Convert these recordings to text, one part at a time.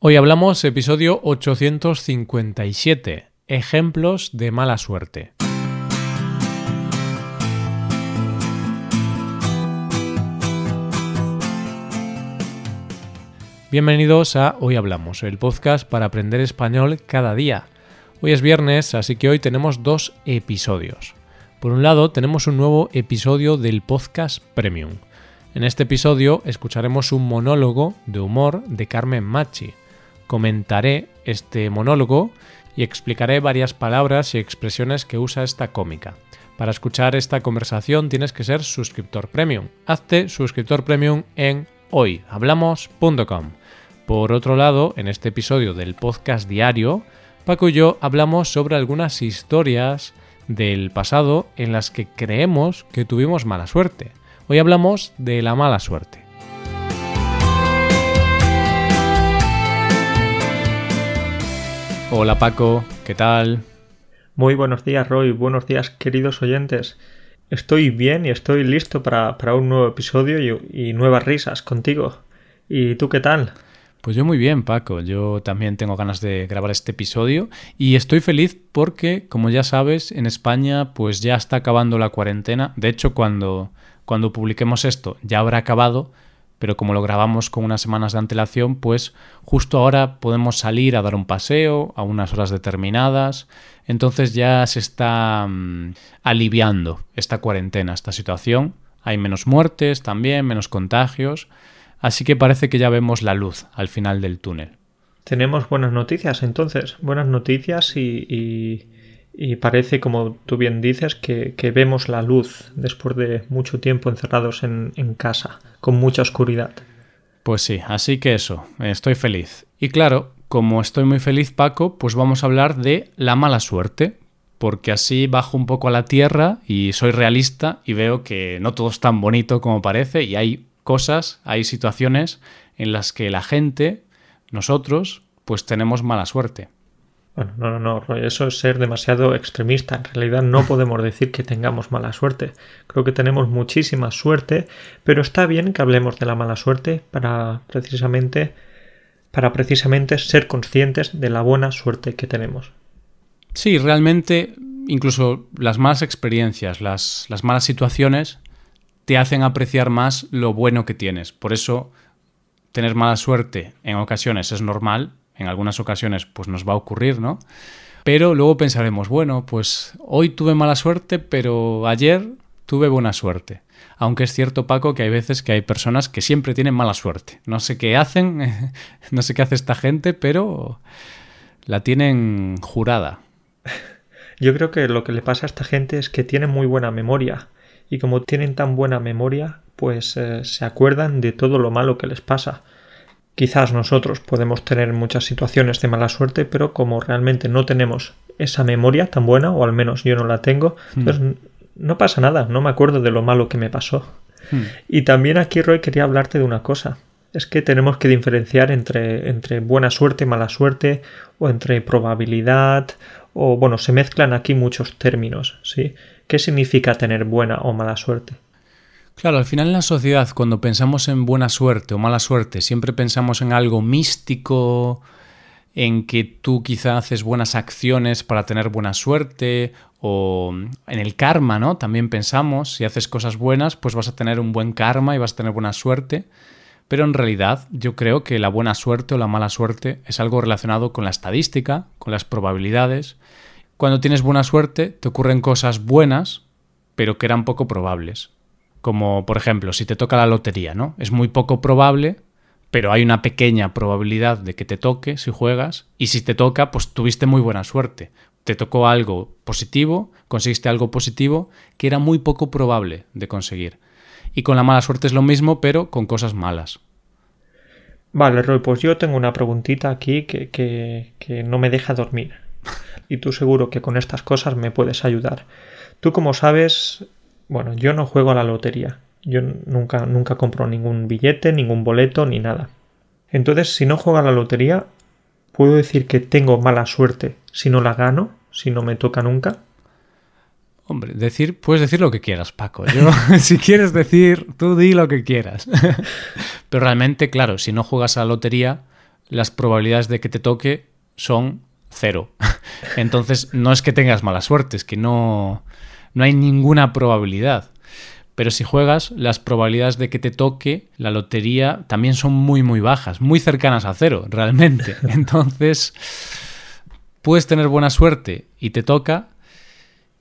Hoy hablamos episodio 857, ejemplos de mala suerte. Bienvenidos a Hoy Hablamos, el podcast para aprender español cada día. Hoy es viernes, así que hoy tenemos dos episodios. Por un lado, tenemos un nuevo episodio del podcast Premium. En este episodio escucharemos un monólogo de humor de Carmen Machi comentaré este monólogo y explicaré varias palabras y expresiones que usa esta cómica. Para escuchar esta conversación tienes que ser suscriptor premium. Hazte suscriptor premium en hoyhablamos.com. Por otro lado, en este episodio del podcast diario, Paco y yo hablamos sobre algunas historias del pasado en las que creemos que tuvimos mala suerte. Hoy hablamos de la mala suerte. Hola Paco, ¿qué tal? Muy buenos días Roy, buenos días queridos oyentes. Estoy bien y estoy listo para, un nuevo episodio y, nuevas risas contigo. ¿Y tú qué tal? Pues yo muy bien, Paco. Yo también tengo ganas de grabar este episodio y estoy feliz porque, como ya sabes, en España pues ya está acabando la cuarentena. De hecho, cuando, cuando publiquemos esto ya habrá acabado, pero como lo grabamos con unas semanas de antelación, pues justo ahora podemos salir a dar un paseo a unas horas determinadas. Entonces ya se está mm, aliviando esta cuarentena, esta situación. Hay menos muertes también, menos contagios. Así que parece que ya vemos la luz al final del túnel. Tenemos buenas noticias entonces, buenas noticias y y parece, como tú bien dices, que, vemos la luz después de mucho tiempo encerrados en, en, casa, con mucha oscuridad. Pues sí, así que eso, estoy feliz. Y claro, como estoy muy feliz, Paco, pues vamos a hablar de la mala suerte, porque así bajo un poco a la tierra y soy realista y veo que no todo es tan bonito como parece y hay cosas, hay situaciones en las que la gente, nosotros, pues tenemos mala suerte. Bueno, no, no, no, eso es ser demasiado extremista. En realidad no podemos decir que tengamos mala suerte. Creo que tenemos muchísima suerte, pero está bien que hablemos de la mala suerte para precisamente para precisamente ser conscientes de la buena suerte que tenemos. Sí, realmente incluso las malas experiencias, las, las malas situaciones te hacen apreciar más lo bueno que tienes. Por eso tener mala suerte en ocasiones es normal, en algunas ocasiones pues nos va a ocurrir, ¿no? Pero luego pensaremos, bueno, pues hoy tuve mala suerte, pero ayer tuve buena suerte. Aunque es cierto, Paco, que hay veces que hay personas que siempre tienen mala suerte. No sé qué hacen, no sé qué hace esta gente, pero la tienen jurada. Yo creo que lo que le pasa a esta gente es que tienen muy buena memoria. Y como tienen tan buena memoria, pues eh, se acuerdan de todo lo malo que les pasa. Quizás nosotros podemos tener muchas situaciones de mala suerte, pero como realmente no tenemos esa memoria tan buena, o al menos yo no la tengo, hmm. pues no pasa nada, no me acuerdo de lo malo que me pasó. Hmm. Y también aquí, Roy, quería hablarte de una cosa. Es que tenemos que diferenciar entre, entre buena suerte, mala suerte, o entre probabilidad, o bueno, se mezclan aquí muchos términos, ¿sí? ¿Qué significa tener buena o mala suerte? Claro, al final en la sociedad, cuando pensamos en buena suerte o mala suerte, siempre pensamos en algo místico, en que tú quizá haces buenas acciones para tener buena suerte, o en el karma, ¿no? También pensamos, si haces cosas buenas, pues vas a tener un buen karma y vas a tener buena suerte. Pero en realidad yo creo que la buena suerte o la mala suerte es algo relacionado con la estadística, con las probabilidades. Cuando tienes buena suerte te ocurren cosas buenas, pero que eran poco probables. Como, por ejemplo, si te toca la lotería, ¿no? Es muy poco probable, pero hay una pequeña probabilidad de que te toque si juegas. Y si te toca, pues tuviste muy buena suerte. Te tocó algo positivo, conseguiste algo positivo que era muy poco probable de conseguir. Y con la mala suerte es lo mismo, pero con cosas malas. Vale, Roy, pues yo tengo una preguntita aquí que, que, que no me deja dormir. Y tú seguro que con estas cosas me puedes ayudar. Tú, como sabes, bueno, yo no juego a la lotería. Yo nunca, nunca compro ningún billete, ningún boleto, ni nada. Entonces, si no juego a la lotería, ¿puedo decir que tengo mala suerte si no la gano, si no me toca nunca? Hombre, decir, puedes decir lo que quieras, Paco. Yo, si quieres decir, tú di lo que quieras. Pero realmente, claro, si no juegas a la lotería, las probabilidades de que te toque son cero. Entonces, no es que tengas mala suerte, es que no, no hay ninguna probabilidad. Pero si juegas, las probabilidades de que te toque la lotería también son muy, muy bajas, muy cercanas a cero, realmente. Entonces, puedes tener buena suerte y te toca,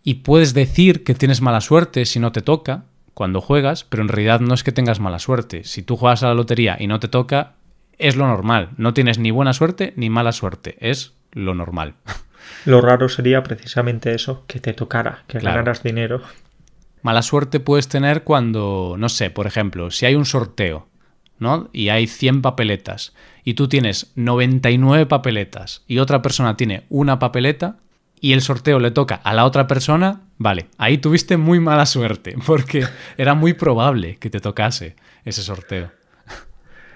y puedes decir que tienes mala suerte si no te toca cuando juegas, pero en realidad no es que tengas mala suerte. Si tú juegas a la lotería y no te toca, es lo normal. No tienes ni buena suerte ni mala suerte. Es lo normal. Lo raro sería precisamente eso, que te tocara, que ganaras dinero. Mala suerte puedes tener cuando, no sé, por ejemplo, si hay un sorteo, ¿no? Y hay 100 papeletas y tú tienes 99 papeletas y otra persona tiene una papeleta y el sorteo le toca a la otra persona, vale, ahí tuviste muy mala suerte porque era muy probable que te tocase ese sorteo.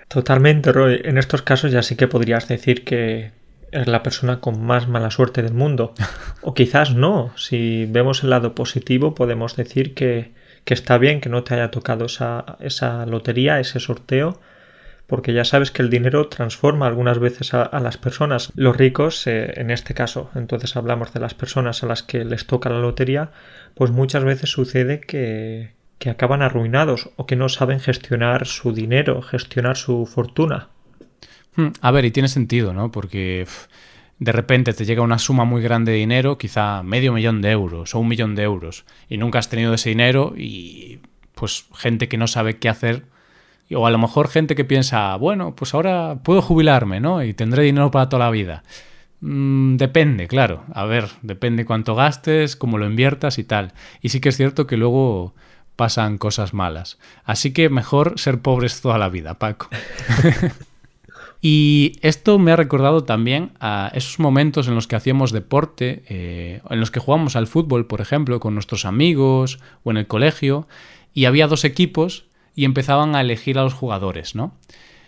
Totalmente, Roy. En estos casos ya sí que podrías decir que es la persona con más mala suerte del mundo. O quizás no. Si vemos el lado positivo, podemos decir que, que está bien que no te haya tocado esa, esa lotería, ese sorteo, porque ya sabes que el dinero transforma algunas veces a, las personas. Los ricos, eh, en este caso, entonces hablamos de las personas a las que les toca la lotería, pues muchas veces sucede que, que acaban arruinados o que no saben gestionar su dinero, gestionar su fortuna. Hmm, a ver, y tiene sentido, ¿no? Porque de repente te llega una suma muy grande de dinero, quizá medio millón de euros o un millón de euros, y nunca has tenido ese dinero y pues gente que no sabe qué hacer, o a lo mejor gente que piensa, bueno, pues ahora puedo jubilarme, ¿no? Y tendré dinero para toda la vida. Mm, depende, claro. A ver, depende cuánto gastes, cómo lo inviertas y tal. Y sí que es cierto que luego pasan cosas malas. Así que mejor ser pobres toda la vida, Paco. y esto me ha recordado también a esos momentos en los que hacíamos deporte, eh, en los que jugamos al fútbol, por ejemplo, con nuestros amigos o en el colegio, y había dos equipos y empezaban a elegir a los jugadores, ¿no?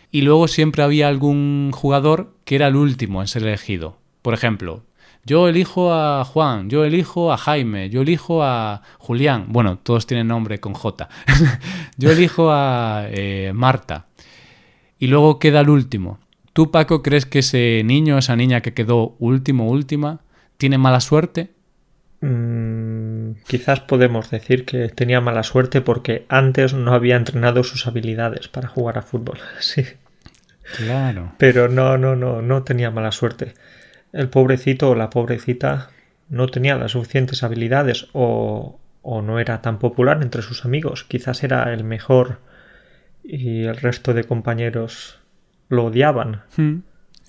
Y luego siempre había algún jugador que era el último en ser elegido. Por ejemplo, yo elijo a Juan, yo elijo a Jaime, yo elijo a Julián. Bueno, todos tienen nombre con J. yo elijo a eh, Marta. Y luego queda el último. ¿Tú, Paco, crees que ese niño, esa niña que quedó último, última, tiene mala suerte? Mm, quizás podemos decir que tenía mala suerte porque antes no había entrenado sus habilidades para jugar a fútbol. Sí. Claro. Pero no, no, no, no tenía mala suerte el pobrecito o la pobrecita no tenía las suficientes habilidades o, o no era tan popular entre sus amigos. Quizás era el mejor y el resto de compañeros lo odiaban. Hmm.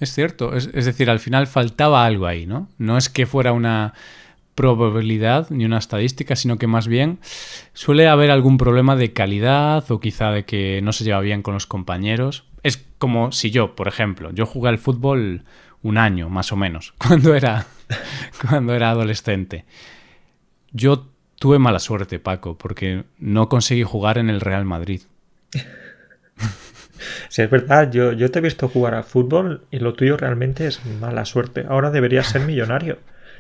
Es cierto, es, decir, al final faltaba algo ahí, ¿no? No es que fuera una probabilidad ni una estadística, sino que más bien suele haber algún problema de calidad o quizá de que no se lleva bien con los compañeros. Es como si yo, por ejemplo, yo jugué al fútbol un año más o menos, cuando era, cuando era adolescente. Yo tuve mala suerte, Paco, porque no conseguí jugar en el Real Madrid. Sí, es verdad, yo, yo te he visto jugar a fútbol y lo tuyo realmente es mala suerte. Ahora deberías ser millonario.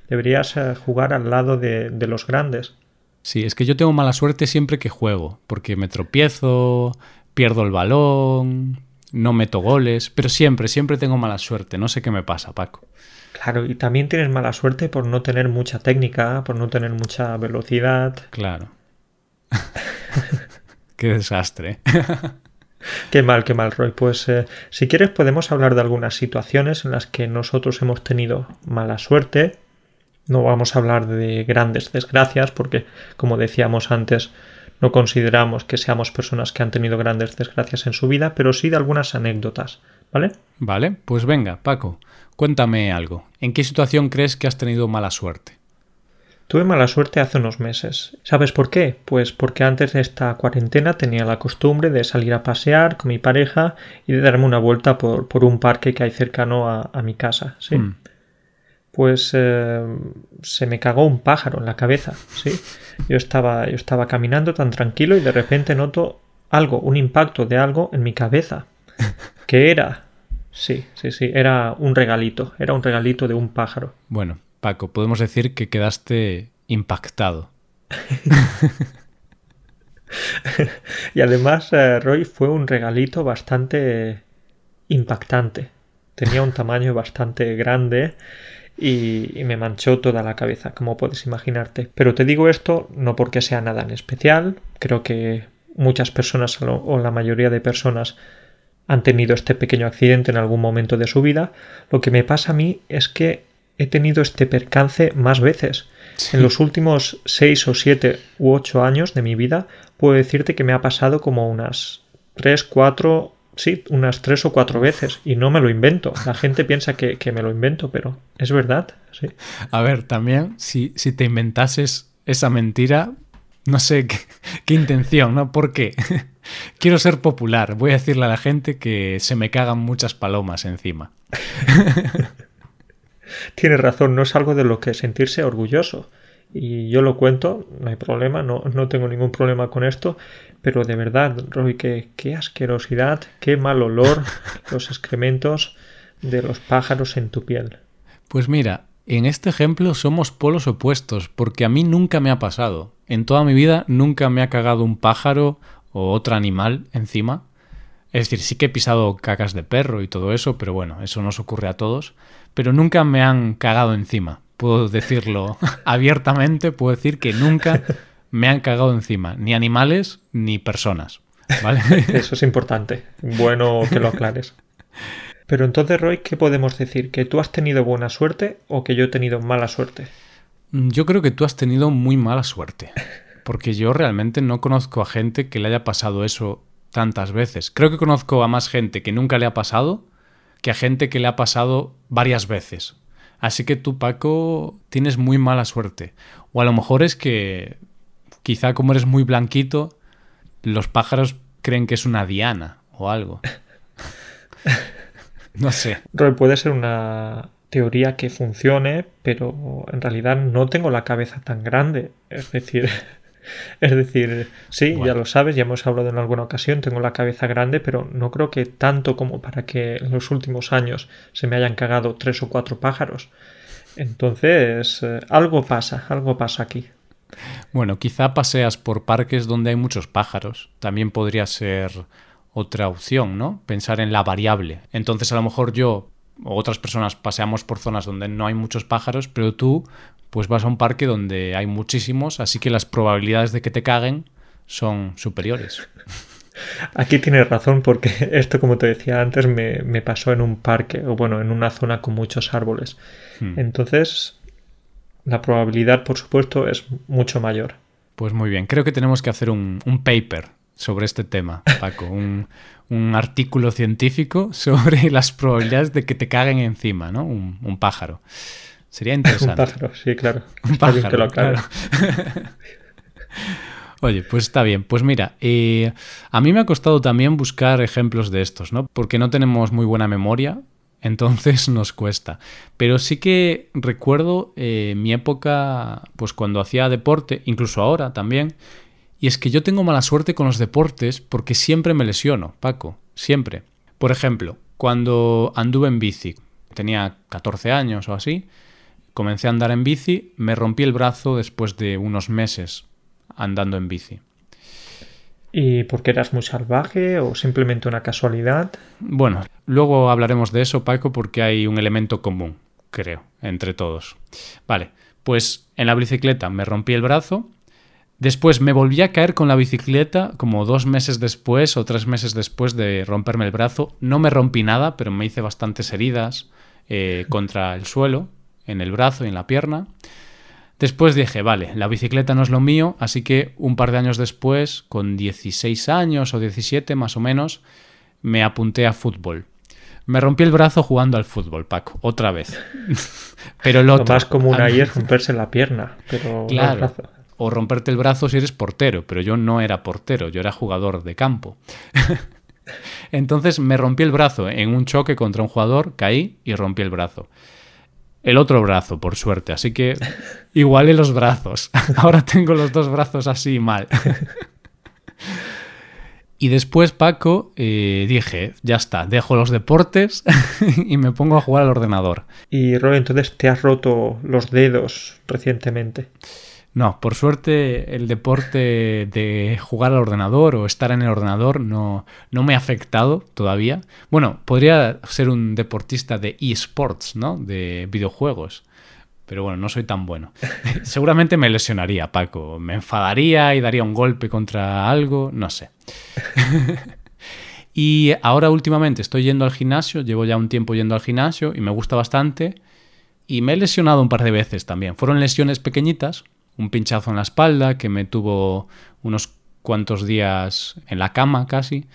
Deberías eh, jugar al lado de, de los grandes. Sí, es que yo tengo mala suerte siempre que juego, porque me tropiezo, pierdo el balón, no meto goles, pero siempre, siempre tengo mala suerte. No sé qué me pasa, Paco. Claro, y también tienes mala suerte por no tener mucha técnica, por no tener mucha velocidad. Claro. qué desastre. qué mal, qué mal, Roy. Pues eh, si quieres podemos hablar de algunas situaciones en las que nosotros hemos tenido mala suerte. No vamos a hablar de grandes desgracias porque, como decíamos antes, no consideramos que seamos personas que han tenido grandes desgracias en su vida, pero sí de algunas anécdotas, ¿vale? Vale, pues venga, Paco, cuéntame algo. ¿En qué situación crees que has tenido mala suerte? Tuve mala suerte hace unos meses. ¿Sabes por qué? Pues porque antes de esta cuarentena tenía la costumbre de salir a pasear con mi pareja y de darme una vuelta por, por un parque que hay cercano a, mi casa, ¿sí? Mm pues eh, se me cagó un pájaro en la cabeza, ¿sí? Yo estaba, yo estaba caminando tan tranquilo y de repente noto algo, un impacto de algo en mi cabeza. ¿Qué era? Sí, sí, sí, era un regalito, era un regalito de un pájaro. Bueno, Paco, podemos decir que quedaste impactado. y además, eh, Roy, fue un regalito bastante impactante. tenía un tamaño bastante grande y, me manchó toda la cabeza, como puedes imaginarte. Pero te digo esto no porque sea nada en especial, creo que muchas personas o la mayoría de personas han tenido este pequeño accidente en algún momento de su vida. Lo que me pasa a mí es que he tenido este percance más veces. En los últimos seis o siete u ocho años de mi vida puedo decirte que me ha pasado como unas tres, cuatro sí, unas tres o cuatro veces y no me lo invento. La gente piensa que, me lo invento, pero es verdad. Sí. A ver, también, si, si te inventases esa mentira, no sé qué, qué intención, ¿no? ¿Por qué? Quiero ser popular. Voy a decirle a la gente que se me cagan muchas palomas encima. Tienes razón, no es algo de lo que sentirse orgulloso y yo lo cuento, no hay problema, no, no tengo ningún problema con esto, pero de verdad, Roy, qué, qué asquerosidad, qué mal olor los excrementos de los pájaros en tu piel. Pues mira, en este ejemplo somos polos opuestos, porque a mí nunca me ha pasado. En toda mi vida nunca me ha cagado un pájaro o otro animal encima. Es decir, sí que he pisado cacas de perro y todo eso, pero bueno, eso nos ocurre a todos. Pero nunca me han cagado encima puedo decirlo abiertamente, puedo decir que nunca me han cagado encima, ni animales ni personas. ¿vale? Eso es importante. Bueno que lo aclares. Pero entonces, Roy, ¿qué podemos decir? ¿Que tú has tenido buena suerte o que yo he tenido mala suerte? Yo creo que tú has tenido muy mala suerte. Porque yo realmente no conozco a gente que le haya pasado eso tantas veces. Creo que conozco a más gente que nunca le ha pasado que a gente que le ha pasado varias veces. Así que tú, Paco, tienes muy mala suerte. O a lo mejor es que quizá como eres muy blanquito, los pájaros creen que es una diana o algo. no sé. Roy, puede ser una teoría que funcione, pero en realidad no tengo la cabeza tan grande. Es decir, es decir, sí, ya lo sabes, ya hemos hablado en alguna ocasión, tengo la cabeza grande, pero no creo que tanto como para que en los últimos años se me hayan cagado tres o cuatro pájaros. Entonces, eh, algo pasa, algo pasa aquí. Bueno, quizá paseas por parques donde hay muchos pájaros. También podría ser otra opción, ¿no? Pensar en la variable. Entonces, a lo mejor yo otras personas paseamos por zonas donde no hay muchos pájaros, pero tú pues vas a un parque donde hay muchísimos, así que las probabilidades de que te caguen son superiores. Aquí tienes razón porque esto, como te decía antes, me, pasó en un parque o bueno, en una zona con muchos árboles. Hmm. Entonces, la probabilidad, por supuesto, es mucho mayor. Pues muy bien, creo que tenemos que hacer un, paper sobre este tema, Paco, un, artículo científico sobre las probabilidades de que te caguen encima, ¿no? Un, pájaro. Sería interesante. un pájaro, sí, claro. Un pájaro, claro. Oye, pues está bien. Pues mira, eh, a mí me ha costado también buscar ejemplos de estos, ¿no? Porque no tenemos muy buena memoria, entonces nos cuesta. Pero sí que recuerdo eh, mi época, pues cuando hacía deporte, incluso ahora también, y es que yo tengo mala suerte con los deportes porque siempre me lesiono, Paco, siempre. Por ejemplo, cuando anduve en bici, tenía 14 años o así, Comencé a andar en bici, me rompí el brazo después de unos meses andando en bici. ¿Y por qué eras muy salvaje o simplemente una casualidad? Bueno, luego hablaremos de eso, Paco, porque hay un elemento común, creo, entre todos. Vale, pues en la bicicleta me rompí el brazo. Después me volví a caer con la bicicleta como dos meses después o tres meses después de romperme el brazo. No me rompí nada, pero me hice bastantes heridas eh, contra el suelo en el brazo y en la pierna. Después dije, vale, la bicicleta no es lo mío, así que un par de años después, con 16 años o 17 más o menos, me apunté a fútbol. Me rompí el brazo jugando al fútbol, Paco, otra vez. pero lo más común ahí es romperse la pierna, pero claro. O romperte el brazo si eres portero, pero yo no era portero, yo era jugador de campo. Entonces me rompí el brazo en un choque contra un jugador, caí y rompí el brazo el otro brazo, por suerte. Así que igualé los brazos. Ahora tengo los dos brazos así mal. Y después, Paco, eh, dije, ya está, dejo los deportes y me pongo a jugar al ordenador. Y Roy, entonces te has roto los dedos recientemente. No, por suerte el deporte de jugar al ordenador o estar en el ordenador no, no me ha afectado todavía. Bueno, podría ser un deportista de eSports, ¿no? De videojuegos. Pero bueno, no soy tan bueno. Seguramente me lesionaría, Paco. Me enfadaría y daría un golpe contra algo, no sé. y ahora últimamente estoy yendo al gimnasio, llevo ya un tiempo yendo al gimnasio y me gusta bastante. Y me he lesionado un par de veces también. Fueron lesiones pequeñitas, un pinchazo en la espalda que me tuvo unos cuantos días en la cama casi.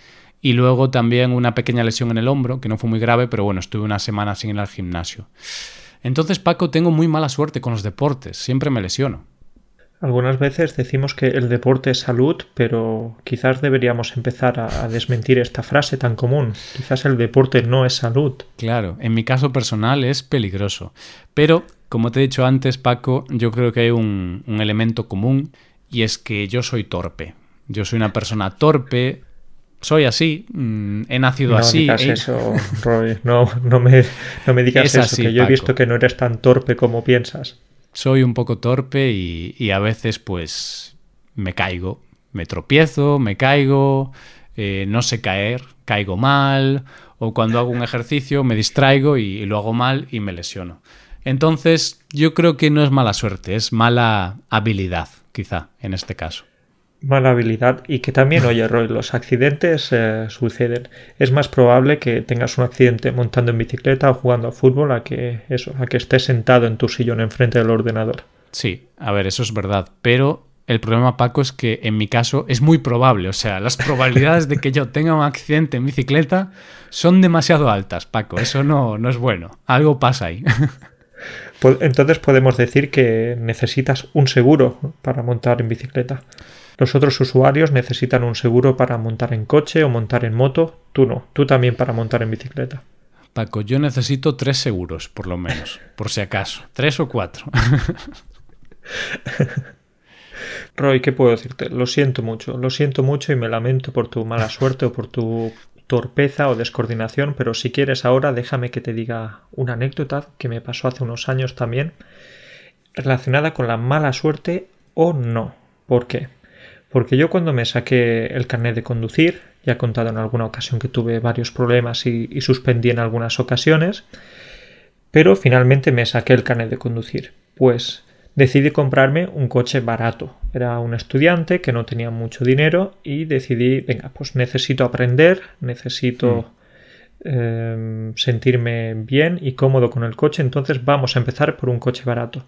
Y luego también una pequeña lesión en el hombro, que no fue muy grave, pero bueno, estuve una semana sin ir al gimnasio. Entonces, Paco, tengo muy mala suerte con los deportes, siempre me lesiono. Algunas veces decimos que el deporte es salud, pero quizás deberíamos empezar a, desmentir esta frase tan común. Quizás el deporte no es salud. Claro, en mi caso personal es peligroso. Pero, como te he dicho antes, Paco, yo creo que hay un, elemento común y es que yo soy torpe. Yo soy una persona torpe, soy así, mm, he nacido así. No digas eso, Roy. No, no, me, no me digas eso, que yo he visto que no eres tan torpe como piensas soy un poco torpe y, a veces pues me caigo, me tropiezo, me caigo, eh, no sé caer, caigo mal, o cuando hago un ejercicio me distraigo y, lo hago mal y me lesiono. Entonces yo creo que no es mala suerte, es mala habilidad, quizá, en este caso mala habilidad y que también, oye, Roy, los accidentes eh, suceden. Es más probable que tengas un accidente montando en bicicleta o jugando a fútbol a que eso, a que estés sentado en tu sillón enfrente del ordenador. Sí, a ver, eso es verdad, pero el problema, Paco, es que en mi caso es muy probable. O sea, las probabilidades de que yo tenga un accidente en bicicleta son demasiado altas, Paco. Eso no, no es bueno. Algo pasa ahí. Entonces podemos decir que necesitas un seguro para montar en bicicleta. Los otros usuarios necesitan un seguro para montar en coche o montar en moto. Tú no, tú también para montar en bicicleta. Paco, yo necesito tres seguros, por lo menos, por si acaso. Tres o cuatro. Roy, ¿qué puedo decirte? Lo siento mucho, lo siento mucho y me lamento por tu mala suerte o por tu torpeza o descoordinación, pero si quieres ahora déjame que te diga una anécdota que me pasó hace unos años también relacionada con la mala suerte o no. ¿Por qué? Porque yo cuando me saqué el carnet de conducir, ya he contado en alguna ocasión que tuve varios problemas y, suspendí en algunas ocasiones, pero finalmente me saqué el carnet de conducir. Pues decidí comprarme un coche barato. Era un estudiante que no tenía mucho dinero y decidí, venga, pues necesito aprender, necesito mm. em, sentirme bien y cómodo con el coche, entonces vamos a empezar por un coche barato.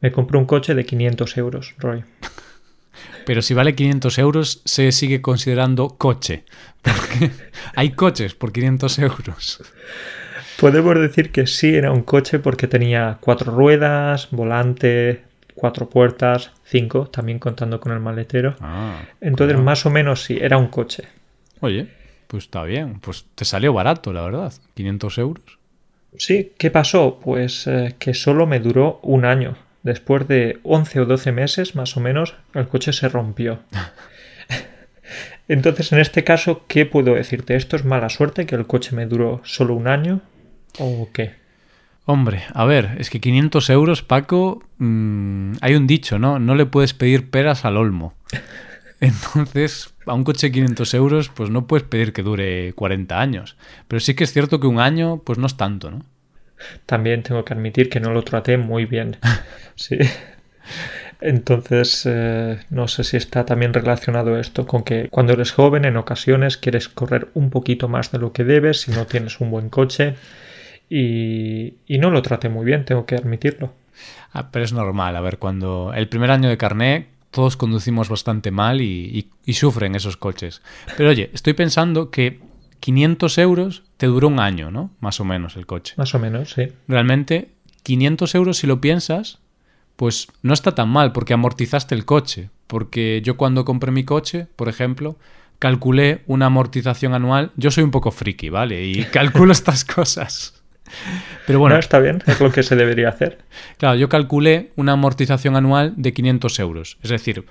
Me compré un coche de 500 euros, Roy. Pero si vale 500 euros, se sigue considerando coche. Porque hay coches por 500 euros. Podemos decir que sí era un coche porque tenía cuatro ruedas, volante, cuatro puertas, cinco, también contando con el maletero. Ah, Entonces, más o menos sí, era un coche. Oye, pues está bien. Pues te salió barato, la verdad. 500 euros. Sí, ¿qué pasó? Pues eh, que solo me duró un año después de 11 o 12 meses más o menos, el coche se rompió. Entonces, en este caso, ¿qué puedo decirte? ¿Esto es mala suerte que el coche me duró solo un año o qué? Hombre, a ver, es que 500 euros, Paco, mm, hay un dicho, ¿no? No le puedes pedir peras al olmo. Entonces, a un coche de 500 euros, pues no puedes pedir que dure 40 años. Pero sí que es cierto que un año, pues no es tanto, ¿no? también tengo que admitir que no lo traté muy bien. Sí. Entonces, eh, no sé si está también relacionado esto con que cuando eres joven en ocasiones quieres correr un poquito más de lo que debes si no tienes un buen coche y, no lo traté muy bien, tengo que admitirlo. Ah, pero es normal, a ver, cuando el primer año de carné todos conducimos bastante mal y sufren esos coches. Pero oye, estoy pensando que 500 euros te duró un año, ¿no? Más o menos el coche. Más o menos, sí. Realmente, 500 euros si lo piensas, pues no está tan mal porque amortizaste el coche. Porque yo cuando compré mi coche, por ejemplo, calculé una amortización anual. Yo soy un poco friki, ¿vale? Y calculo estas cosas. Pero bueno. No, está bien, es lo que se debería hacer. Claro, yo calculé una amortización anual de 500 euros. Es decir,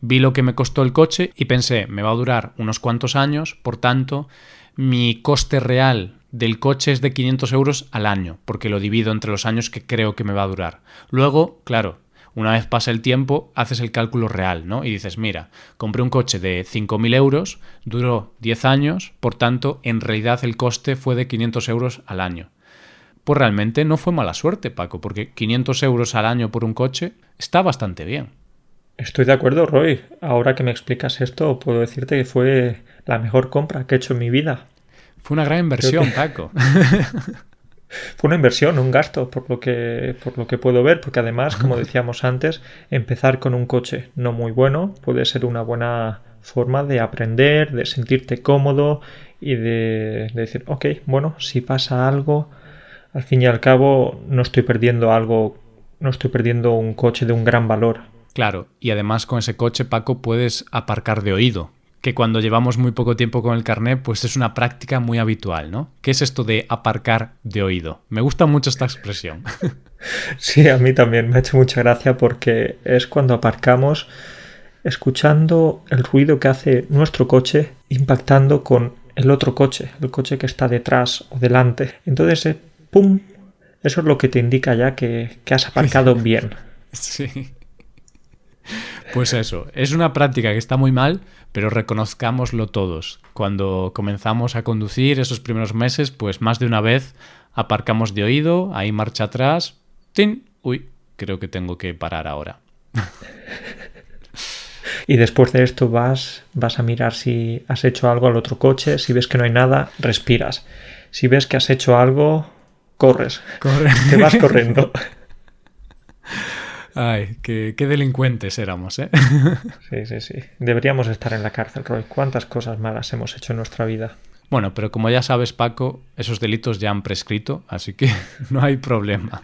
vi lo que me costó el coche y pensé, me va a durar unos cuantos años, por tanto, mi coste real del coche es de 500 euros al año, porque lo divido entre los años que creo que me va a durar. Luego, claro, Una vez pasa el tiempo, haces el cálculo real, ¿no? Y dices, mira, compré un coche de 5.000 euros, duró 10 años, por tanto, en realidad el coste fue de 500 euros al año. Pues realmente no fue mala suerte, Paco, porque 500 euros al año por un coche está bastante bien. Estoy de acuerdo, Roy. Ahora que me explicas esto, puedo decirte que fue la mejor compra que he hecho en mi vida. Fue una gran inversión, Paco. fue una inversión, un gasto, por lo que, por lo que puedo ver, porque además, como decíamos antes, empezar con un coche no muy bueno puede ser una buena forma de aprender, de sentirte cómodo y de, de decir, ok, bueno, si pasa algo, al fin y al cabo no estoy perdiendo algo, no estoy perdiendo un coche de un gran valor. Claro, y además con ese coche, Paco, puedes aparcar de oído, que cuando llevamos muy poco tiempo con el carnet, pues es una práctica muy habitual, ¿no? ¿Qué es esto de aparcar de oído? Me gusta mucho esta expresión. Sí, a mí también me ha hecho mucha gracia porque es cuando aparcamos escuchando el ruido que hace nuestro coche impactando con el otro coche, el coche que está detrás o delante. Entonces, eh, ¡pum! Eso es lo que te indica ya que, que has aparcado bien. Sí. Pues eso, es una práctica que está muy mal, pero reconozcámoslo todos. Cuando comenzamos a conducir esos primeros meses, pues más de una vez aparcamos de oído, ahí marcha atrás, ¡tin! Uy, creo que tengo que parar ahora. y después de esto vas, vas a mirar si has hecho algo al otro coche, si ves que no hay nada, respiras. Si ves que has hecho algo, corres. Corre. Te vas corriendo. Ay, qué, delincuentes éramos, ¿eh? Sí, sí, sí. Deberíamos estar en la cárcel, Roy. ¿Cuántas cosas malas hemos hecho en nuestra vida? Bueno, pero como ya sabes, Paco, esos delitos ya han prescrito, así que no hay problema.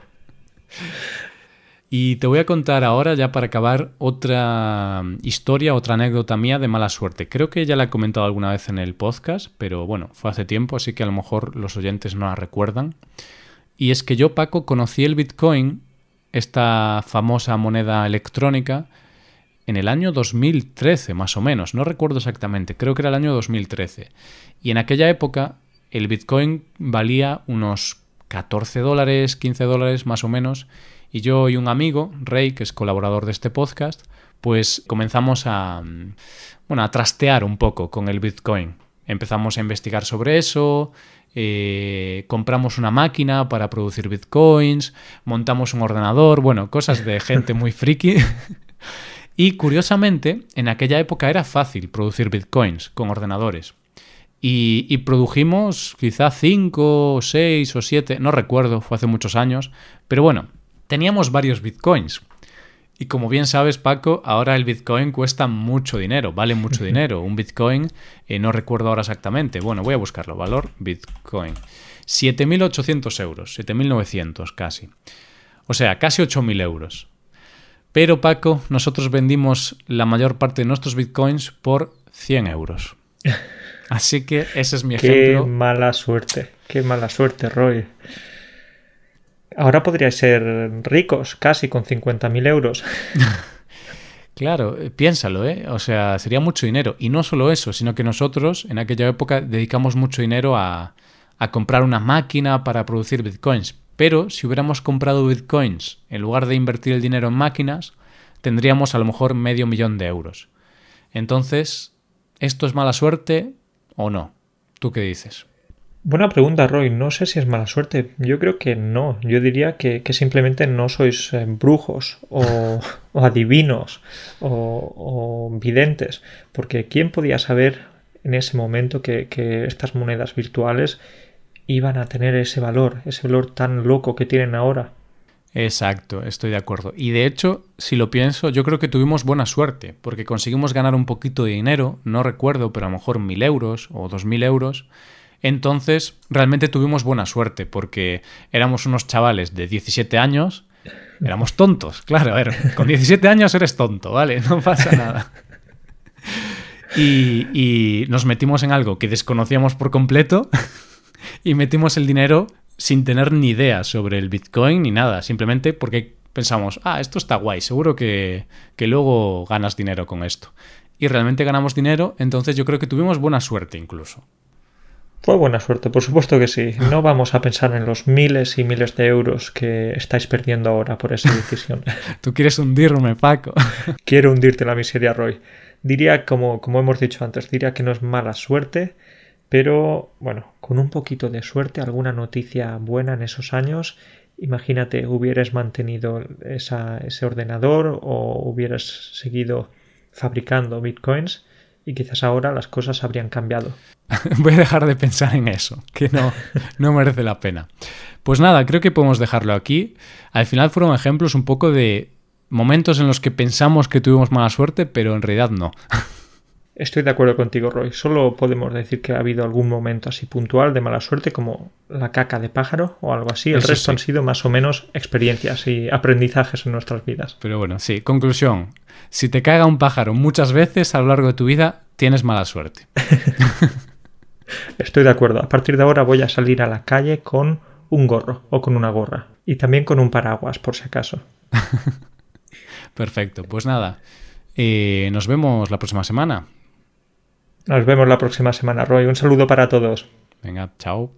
Y te voy a contar ahora, ya para acabar, otra historia, otra anécdota mía de mala suerte. Creo que ya la he comentado alguna vez en el podcast, pero bueno, fue hace tiempo, así que a lo mejor los oyentes no la recuerdan. Y es que yo, Paco, conocí el Bitcoin esta famosa moneda electrónica en el año 2013, más o menos. No recuerdo exactamente, creo que era el año 2013. Y en aquella época el Bitcoin valía unos 14 dólares, 15 dólares más o menos. Y yo y un amigo, Rey, que es colaborador de este podcast, pues comenzamos a, bueno, a trastear un poco con el Bitcoin. Empezamos a investigar sobre eso, eh, compramos una máquina para producir bitcoins, montamos un ordenador, bueno, cosas de gente muy friki. y curiosamente, en aquella época era fácil producir bitcoins con ordenadores. Y, produjimos quizá 5, 6 o 7, no recuerdo, fue hace muchos años, pero bueno, teníamos varios bitcoins. Y como bien sabes, Paco, ahora el Bitcoin cuesta mucho dinero, vale mucho dinero. Un Bitcoin, eh, no recuerdo ahora exactamente, bueno, voy a buscarlo, valor Bitcoin. 7.800 euros, 7.900 casi. O sea, casi 8.000 euros. Pero Paco, nosotros vendimos la mayor parte de nuestros Bitcoins por 100 euros. Así que ese es mi ejemplo. Qué mala suerte, qué mala suerte, Roy. Ahora podríais ser ricos, casi con 50.000 euros. Claro, eh, piénsalo, ¿eh? O sea, sería mucho dinero. Y no solo eso, sino que nosotros en aquella época dedicamos mucho dinero a, a comprar una máquina para producir bitcoins. Pero si hubiéramos comprado bitcoins en lugar de invertir el dinero en máquinas, tendríamos a lo mejor medio millón de euros. Entonces, ¿esto es mala suerte o no? ¿Tú qué dices? Buena pregunta, Roy. No sé si es mala suerte. Yo creo que no. Yo diría que, simplemente no sois eh, brujos o, adivinos o, videntes. Porque ¿quién podía saber en ese momento que, que estas monedas virtuales iban a tener ese valor, ese valor tan loco que tienen ahora? Exacto, estoy de acuerdo. Y de hecho, si lo pienso, yo creo que tuvimos buena suerte, porque conseguimos ganar un poquito de dinero, no recuerdo, pero a lo mejor mil euros o dos mil euros, entonces, realmente tuvimos buena suerte porque éramos unos chavales de 17 años, éramos tontos, claro, a ver, con 17 años eres tonto, ¿vale? No pasa nada. Y, nos metimos en algo que desconocíamos por completo y metimos el dinero sin tener ni idea sobre el Bitcoin ni nada, simplemente porque pensamos, ah, esto está guay, seguro que, que luego ganas dinero con esto. Y realmente ganamos dinero, entonces yo creo que tuvimos buena suerte incluso. Fue buena suerte, por supuesto que sí. No vamos a pensar en los miles y miles de euros que estáis perdiendo ahora por esa decisión. Tú quieres hundirme, Paco. Quiero hundirte la miseria, Roy. Diría, como, como hemos dicho antes, diría que no es mala suerte, pero bueno, con un poquito de suerte, alguna noticia buena en esos años, imagínate, hubieras mantenido ese ordenador o hubieras seguido fabricando bitcoins y quizás ahora las cosas habrían cambiado. Voy a dejar de pensar en eso, que no, no merece la pena. Pues nada, creo que podemos dejarlo aquí. Al final fueron ejemplos un poco de momentos en los que pensamos que tuvimos mala suerte, pero en realidad no. Estoy de acuerdo contigo, Roy. Solo podemos decir que ha habido algún momento así puntual de mala suerte, como la caca de pájaro o algo así. El resto han sido más o menos experiencias y aprendizajes en nuestras vidas. Pero bueno, sí. Conclusión. Si te caiga un pájaro muchas veces a lo largo de tu vida, tienes mala suerte. Estoy de acuerdo. A partir de ahora voy a salir a la calle con un gorro o con una gorra. Y también con un paraguas, por si acaso. Perfecto. Pues nada. Eh, nos vemos la próxima semana. Nos vemos la próxima semana, Roy. Un saludo para todos. Venga, chao.